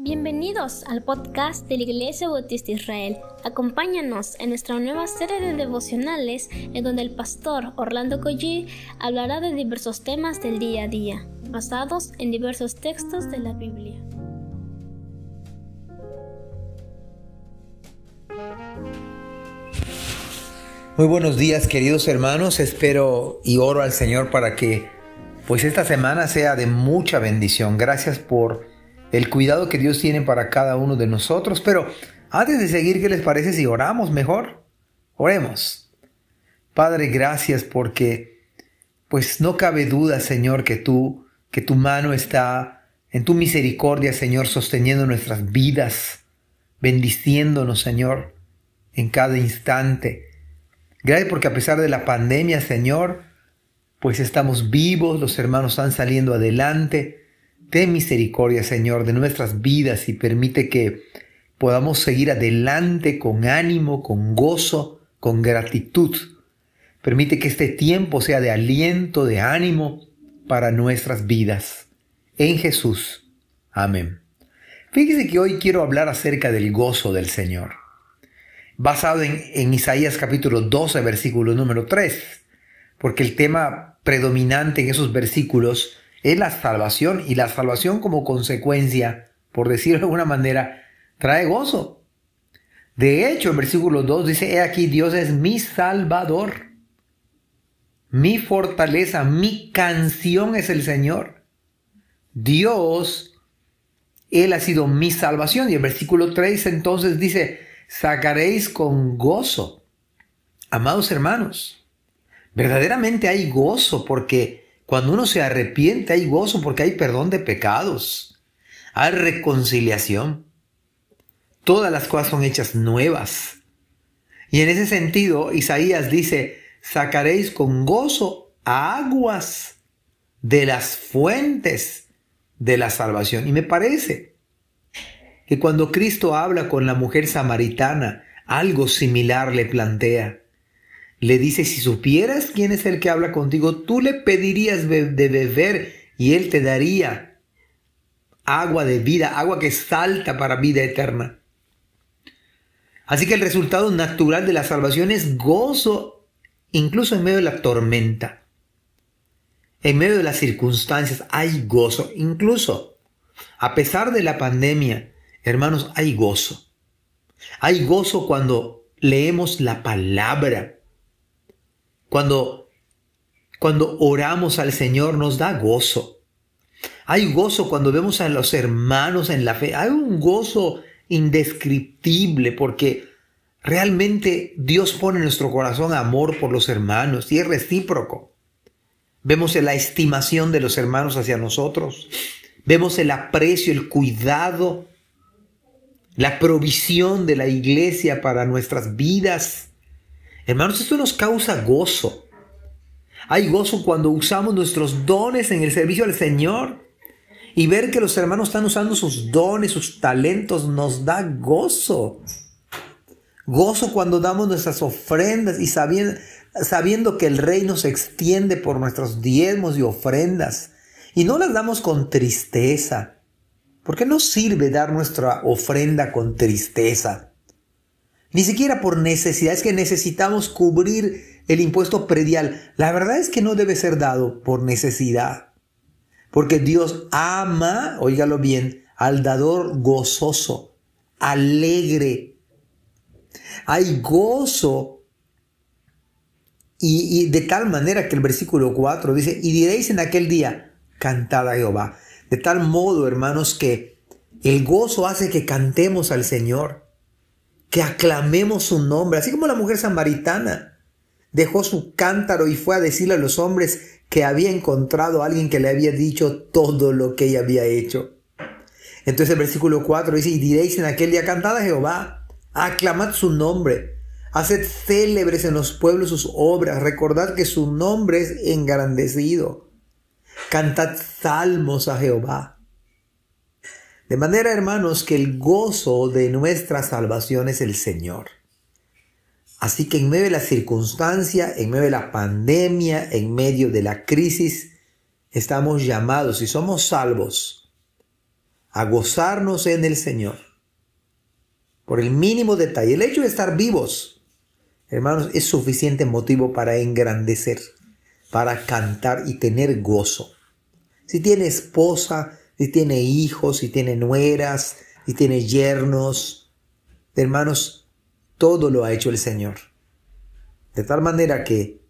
Bienvenidos al podcast de la Iglesia Bautista Israel. Acompáñanos en nuestra nueva serie de devocionales en donde el pastor Orlando Collie hablará de diversos temas del día a día, basados en diversos textos de la Biblia. Muy buenos días queridos hermanos, espero y oro al Señor para que pues esta semana sea de mucha bendición. Gracias por el cuidado que Dios tiene para cada uno de nosotros. Pero antes de seguir, ¿qué les parece si oramos mejor? Oremos. Padre, gracias porque pues no cabe duda, Señor, que tú, que tu mano está en tu misericordia, Señor, sosteniendo nuestras vidas, bendiciéndonos, Señor, en cada instante. Gracias porque a pesar de la pandemia, Señor, pues estamos vivos, los hermanos están saliendo adelante, Ten misericordia, Señor, de nuestras vidas y permite que podamos seguir adelante con ánimo, con gozo, con gratitud. Permite que este tiempo sea de aliento, de ánimo para nuestras vidas. En Jesús. Amén. Fíjese que hoy quiero hablar acerca del gozo del Señor, basado en, Isaías capítulo 12, versículo número 3, porque el tema predominante en esos versículos es la salvación y la salvación como consecuencia, por decirlo de alguna manera, trae gozo. De hecho, el versículo 2 dice, he aquí Dios es mi salvador, mi fortaleza, mi canción es el Señor. Dios, Él ha sido mi salvación. Y el versículo 3 entonces dice, sacaréis con gozo. Amados hermanos, verdaderamente hay gozo porque cuando uno se arrepiente hay gozo porque hay perdón de pecados, hay reconciliación. Todas las cosas son hechas nuevas. Y en ese sentido, Isaías dice, sacaréis con gozo aguas de las fuentes de la salvación. Y me parece que cuando Cristo habla con la mujer samaritana, algo similar le plantea le dice, si supieras quién es el que habla contigo, tú le pedirías de beber y él te daría agua de vida, agua que salta para vida eterna. Así que el resultado natural de la salvación es gozo, incluso en medio de la tormenta. En medio de las circunstancias hay gozo, incluso a pesar de la pandemia, hermanos, hay gozo. Hay gozo cuando leemos la palabra cuando, cuando oramos al Señor nos da gozo. Hay gozo cuando vemos a los hermanos en la fe. Hay un gozo indescriptible porque realmente Dios pone en nuestro corazón amor por los hermanos y es recíproco. Vemos la estimación de los hermanos hacia nosotros. Vemos el aprecio, el cuidado, la provisión de la iglesia para nuestras vidas. Hermanos, esto nos causa gozo. Hay gozo cuando usamos nuestros dones en el servicio al Señor. Y ver que los hermanos están usando sus dones, sus talentos, nos da gozo. Gozo cuando damos nuestras ofrendas y sabiendo, sabiendo que el reino se extiende por nuestros diezmos y ofrendas. Y no las damos con tristeza. Porque no sirve dar nuestra ofrenda con tristeza. Ni siquiera por necesidad, es que necesitamos cubrir el impuesto predial. La verdad es que no debe ser dado por necesidad. Porque Dios ama, óigalo bien, al dador gozoso, alegre. Hay gozo. Y, de tal manera que el versículo 4 dice, y diréis en aquel día, cantad a Jehová. De tal modo, hermanos, que el gozo hace que cantemos al Señor que aclamemos su nombre, así como la mujer samaritana dejó su cántaro y fue a decirle a los hombres que había encontrado a alguien que le había dicho todo lo que ella había hecho. Entonces el versículo 4 dice, y diréis en aquel día, cantad a Jehová, aclamad su nombre, haced célebres en los pueblos sus obras, recordad que su nombre es engrandecido, cantad salmos a Jehová. De manera, hermanos, que el gozo de nuestra salvación es el Señor. Así que en medio de la circunstancia, en medio de la pandemia, en medio de la crisis, estamos llamados, y somos salvos, a gozarnos en el Señor. Por el mínimo detalle, el hecho de estar vivos, hermanos, es suficiente motivo para engrandecer, para cantar y tener gozo. Si tiene esposa, si tiene hijos, si tiene nueras, si tiene yernos, hermanos, todo lo ha hecho el Señor. De tal manera que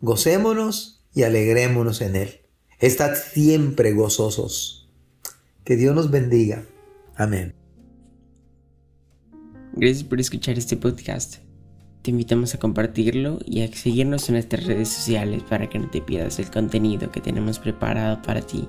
gocémonos y alegrémonos en Él. Estad siempre gozosos. Que Dios nos bendiga. Amén. Gracias por escuchar este podcast. Te invitamos a compartirlo y a seguirnos en nuestras redes sociales para que no te pierdas el contenido que tenemos preparado para ti.